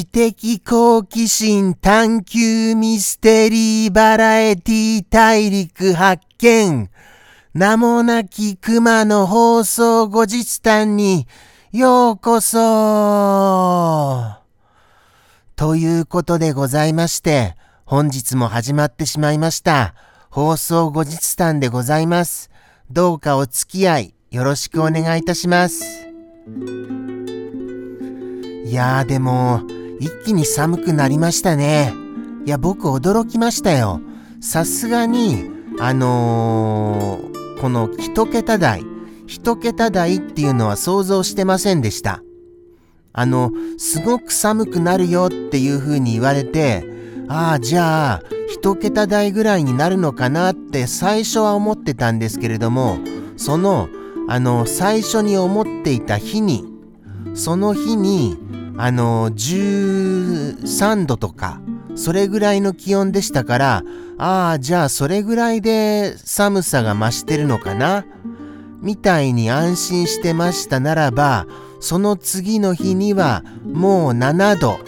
知的好奇心探求ミステリーバラエティ大陸発見名もなき熊の放送後日談にようこそということでございまして、本日も始まってしまいました。放送後日談でございます。どうかお付き合いよろしくお願いいたします。いやーでも、一気に寒くなりましたね。いや、僕驚きましたよ。さすがに、あのー、この一桁台、一桁台っていうのは想像してませんでした。あの、すごく寒くなるよっていう風に言われて、ああ、じゃあ、一桁台ぐらいになるのかなって最初は思ってたんですけれども、その、あの、最初に思っていた日に、その日に、あの、13度とか、それぐらいの気温でしたから、ああ、じゃあそれぐらいで寒さが増してるのかなみたいに安心してましたならば、その次の日にはもう7度。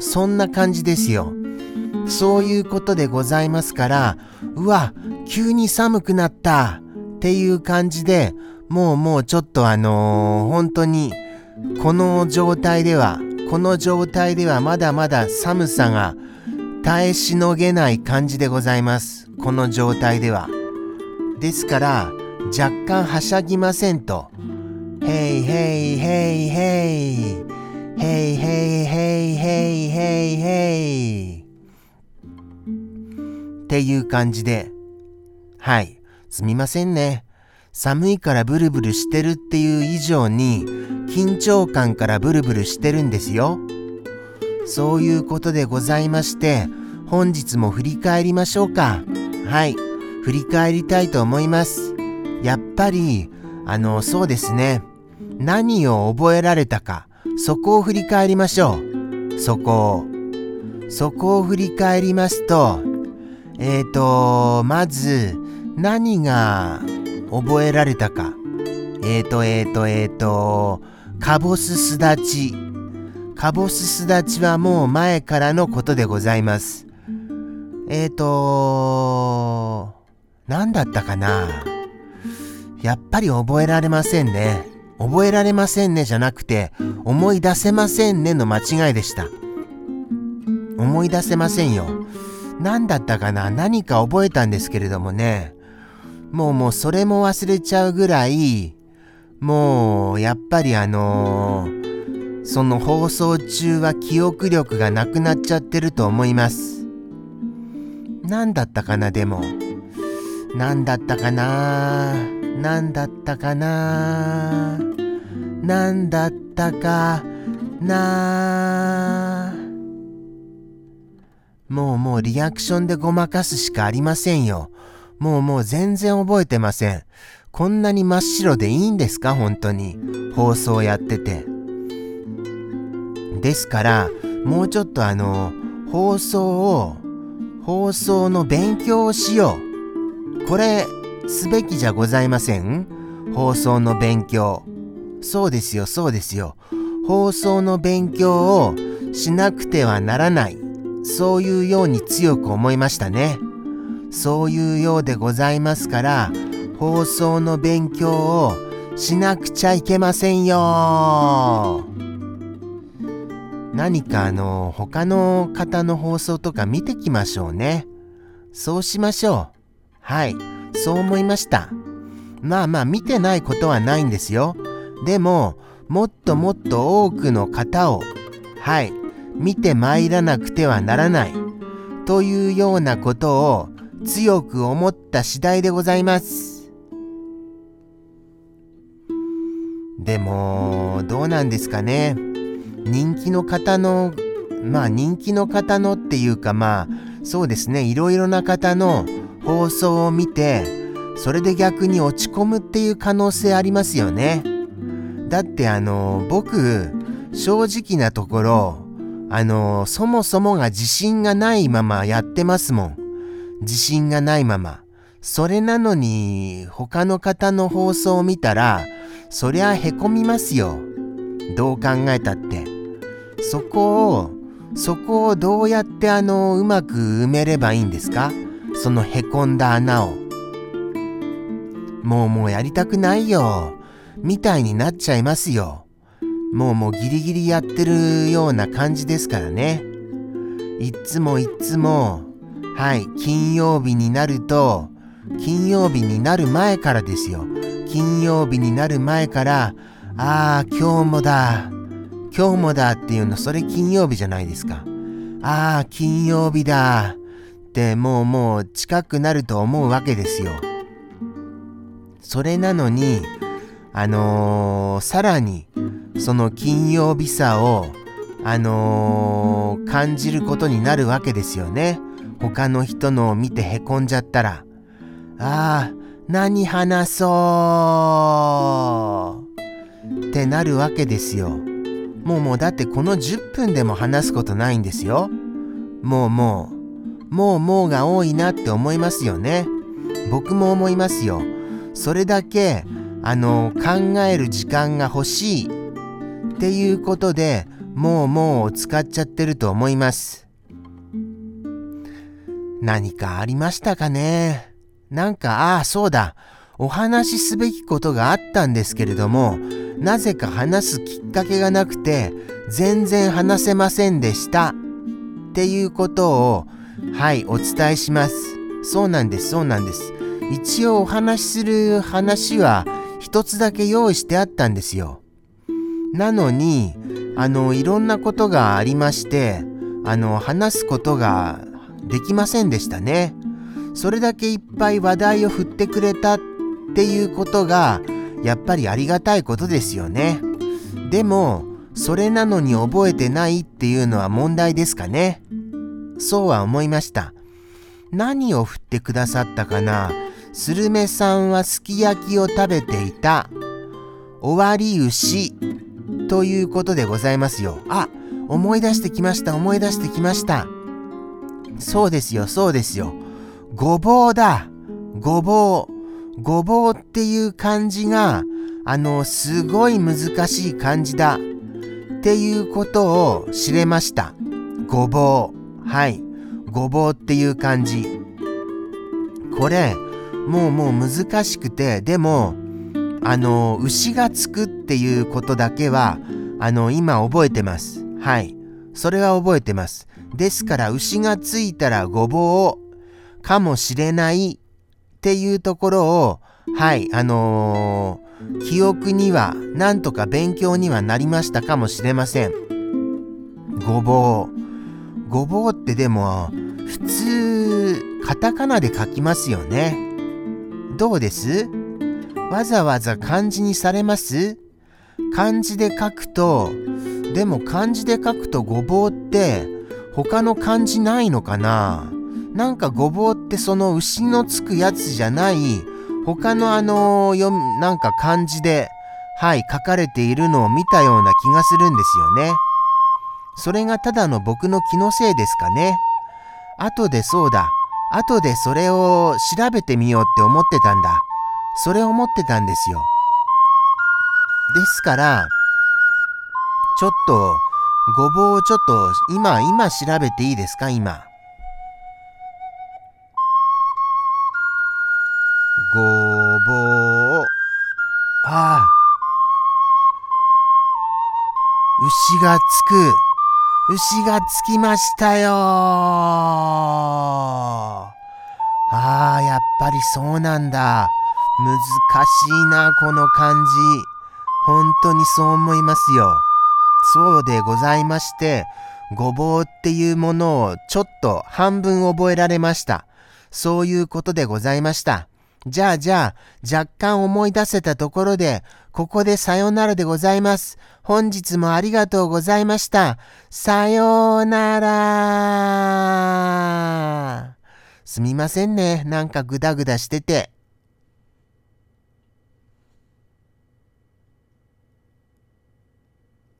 そんな感じですよ。そういうことでございますから、うわ、急に寒くなったっていう感じで、もうもうちょっとあのー、本当にこの状態では、この状態ではまだまだ寒さが耐えしのげない感じでございます。この状態では。ですから、若干はしゃぎませんと。へいへいへいへい。へいへいへいへいへいへい。っていう感じで。はい。すみませんね。寒いからブルブルしてるっていう以上に緊張感からブルブルしてるんですよ。そういうことでございまして本日も振り返りましょうか。はい。振り返りたいと思います。やっぱり、あの、そうですね。何を覚えられたか、そこを振り返りましょう。そこを。そこを振り返りますと、えーと、まず、何が覚えられたか。えーと、えーと、えーと、カボススダチ。カボススダチはもう前からのことでございます。えーと、何だったかなやっぱり覚えられませんね。覚えられませんねじゃなくて、思い出せませんねの間違いでした。思い出せませんよ。何だったかな何か覚えたんですけれどもね。もうもうそれも忘れちゃうぐらい、もうやっぱりあのー、その放送中は記憶力がなくなっちゃってると思います。何だったかなでも。何だったかな何だったかな何だったかなもうもうリアクションでごまかすしかありませんよ。もうもう全然覚えてません。こんなに真っ白でいいんですか？本当に。放送やってて。ですから、もうちょっとあの、放送を、放送の勉強をしよう。これ、すべきじゃございません？放送の勉強。そうですよ、そうですよ。放送の勉強をしなくてはならない。そういうように強く思いましたね。そういうようでございますから、放送の勉強をしなくちゃいけませんよ何かあの、他の方の放送とか見てきましょうね。そうしましょう。はい、そう思いました。まあまあ見てないことはないんですよ。でも、もっともっと多くの方を、はい、見て参らなくてはならない。というようなことを強く思った次第でございます。でも、どうなんですかね？人気の方の、まあ人気の方のっていうかまあ、そうですね、いろいろな方の放送を見て、それで逆に落ち込むっていう可能性ありますよね。だってあの、僕、正直なところ、あの、そもそもが自信がないままやってますもん。自信がないまま。それなのに他の方の放送を見たらそりゃへこみますよ。どう考えたって。そこをそこをどうやってあのうまく埋めればいいんですか？そのへこんだ穴を。もうもうやりたくないよ。みたいになっちゃいますよ。もうもうギリギリやってるような感じですからね。いっつもいっつもはい金曜日になると金曜日になる前からですよ。金曜日になる前からああ今日もだ。今日もだっていうのそれ金曜日じゃないですか。ああ金曜日だ。ってもうもう近くなると思うわけですよ。それなのにあのー、さらにその金曜日さをあのー、感じることになるわけですよね。他の人のを見てへこんじゃったら。ああ何話そう。ってなるわけですよ。もうもうだってこの10分でも話すことないんですよ。もうもう。もうもうが多いなって思いますよね。僕も思いますよ。それだけあの考える時間が欲しい。っていうことでもうもうを使っちゃってると思います。何かありましたかね？なんかああそうだお話しすべきことがあったんですけれどもなぜか話すきっかけがなくて全然話せませんでしたっていうことをはいお伝えしますそうなんですそうなんです一応お話しする話は一つだけ用意してあったんですよ。なのに、あの、いろんなことがありまして、あの、話すことができませんでしたね。それだけいっぱい話題を振ってくれたっていうことが、やっぱりありがたいことですよね。でも、それなのに覚えてないっていうのは問題ですかね。そうは思いました。何を振ってくださったかなスルメさんはすき焼きを食べていた。終わり牛ということでございますよ。あ、思い出してきました、思い出してきました。そうですよ、そうですよ。ごぼうだ。ごぼう。ごぼうっていう漢字が、あの、すごい難しい漢字だ。っていうことを知れました。ごぼう。はい。ごぼうっていう漢字。これ、もうもう難しくてでもあの牛がつくっていうことだけはあの今覚えてますはいそれは覚えてますですから牛がついたらごぼうかもしれないっていうところをはいあのー、記憶にはなんとか勉強にはなりましたかもしれません。ごぼう。ごぼうってでも普通カタカナで書きますよね。どうです？わざわざ漢字にされます？漢字で書くと、でも漢字で書くとごぼうって他の漢字ないのかな？なんかごぼうってその牛のつくやつじゃない他のあの読なんか漢字ではい書かれているのを見たような気がするんですよね。それがただの僕の気のせいですかね。後でそうだ。後でそれを調べてみようって思ってたんだ。それ思ってたんですよ。ですから、ちょっと、ごぼうをちょっと、今、今調べていいですか？今。ごぼう。ああ。牛がつく。牛がつきましたよああ、やっぱりそうなんだ。難しいな、この漢字。本当にそう思いますよ。そうでございまして、ごぼうっていうものをちょっと半分覚えられました。そういうことでございました。じゃあじゃあ、若干思い出せたところで、ここでさよならでございます。本日もありがとうございました。さようなら。すみませんね。なんかグダグダしてて。